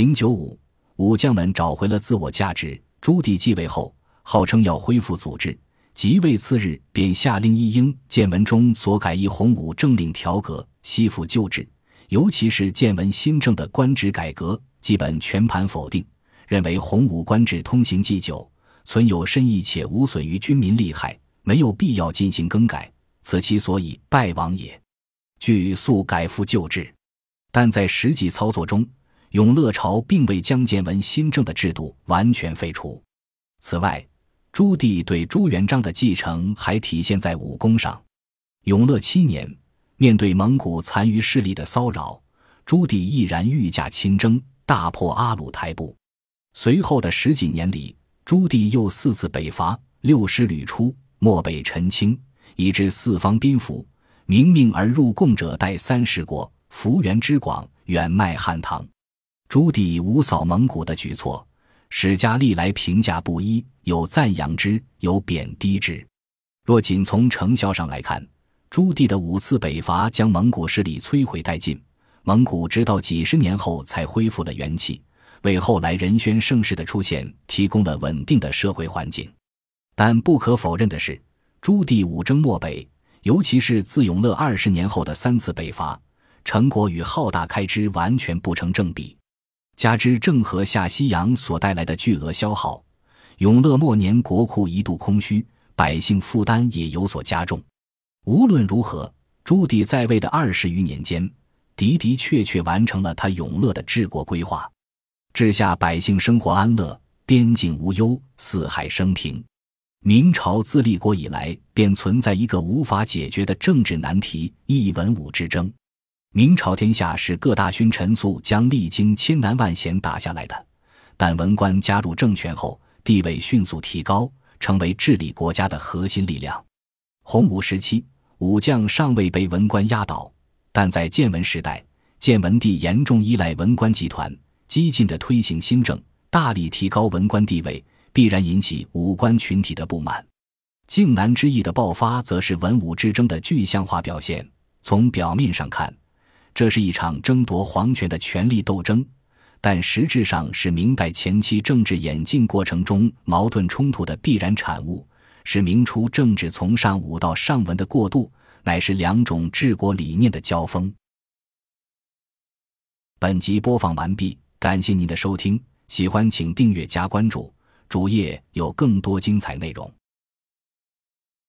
零九五，武将们找回了自我价值。朱棣继位后，号称要恢复祖制，即位次日便下令一应建文中所改一洪武政令条格，悉复旧制。尤其是建文新政的官职改革，基本全盘否定，认为洪武官制通行既久，存有深意且无损于军民利害，没有必要进行更改，此其所以败亡也。据速改复旧制，但在实际操作中。永乐朝并未将建文新政的制度完全废除。此外，朱棣对朱元璋的继承还体现在武功上。永乐七年，面对蒙古残余势力的骚扰，朱棣毅然御驾亲征，大破阿鲁台部。随后的十几年里，朱棣又四次北伐，六师屡出，漠北陈清，以致四方宾服，明命而入贡者带三十国，幅员之广，远迈汉唐。朱棣五扫蒙古的举措，史家历来评价不一，有赞扬之，有贬低之。若仅从成效上来看，朱棣的五次北伐将蒙古势力摧毁殆尽，蒙古直到几十年后才恢复了元气，为后来仁宣盛世的出现提供了稳定的社会环境。但不可否认的是，朱棣五征漠北，尤其是自永乐二十年后的三次北伐，成果与浩大开支完全不成正比。加之郑和下西洋所带来的巨额消耗，永乐末年国库一度空虚，百姓负担也有所加重。无论如何，朱棣在位的二十余年间，的的确确完成了他永乐的治国规划，治下百姓生活安乐，边境无忧，四海升平。明朝自立国以来，便存在一个无法解决的政治难题——一文武之争。明朝天下是各大勋臣素将历经千难万险打下来的，但文官加入政权后，地位迅速提高，成为治理国家的核心力量。洪武时期，武将尚未被文官压倒，但在建文时代，建文帝严重依赖文官集团，激进的推行新政，大力提高文官地位，必然引起武官群体的不满。靖难之役的爆发，则是文武之争的具象化表现。从表面上看，这是一场争夺皇权的权力斗争，但实质上是明代前期政治演进过程中矛盾冲突的必然产物，是明初政治从上武到上文的过渡，乃是两种治国理念的交锋。本集播放完毕，感谢您的收听，喜欢请订阅加关注，主页有更多精彩内容。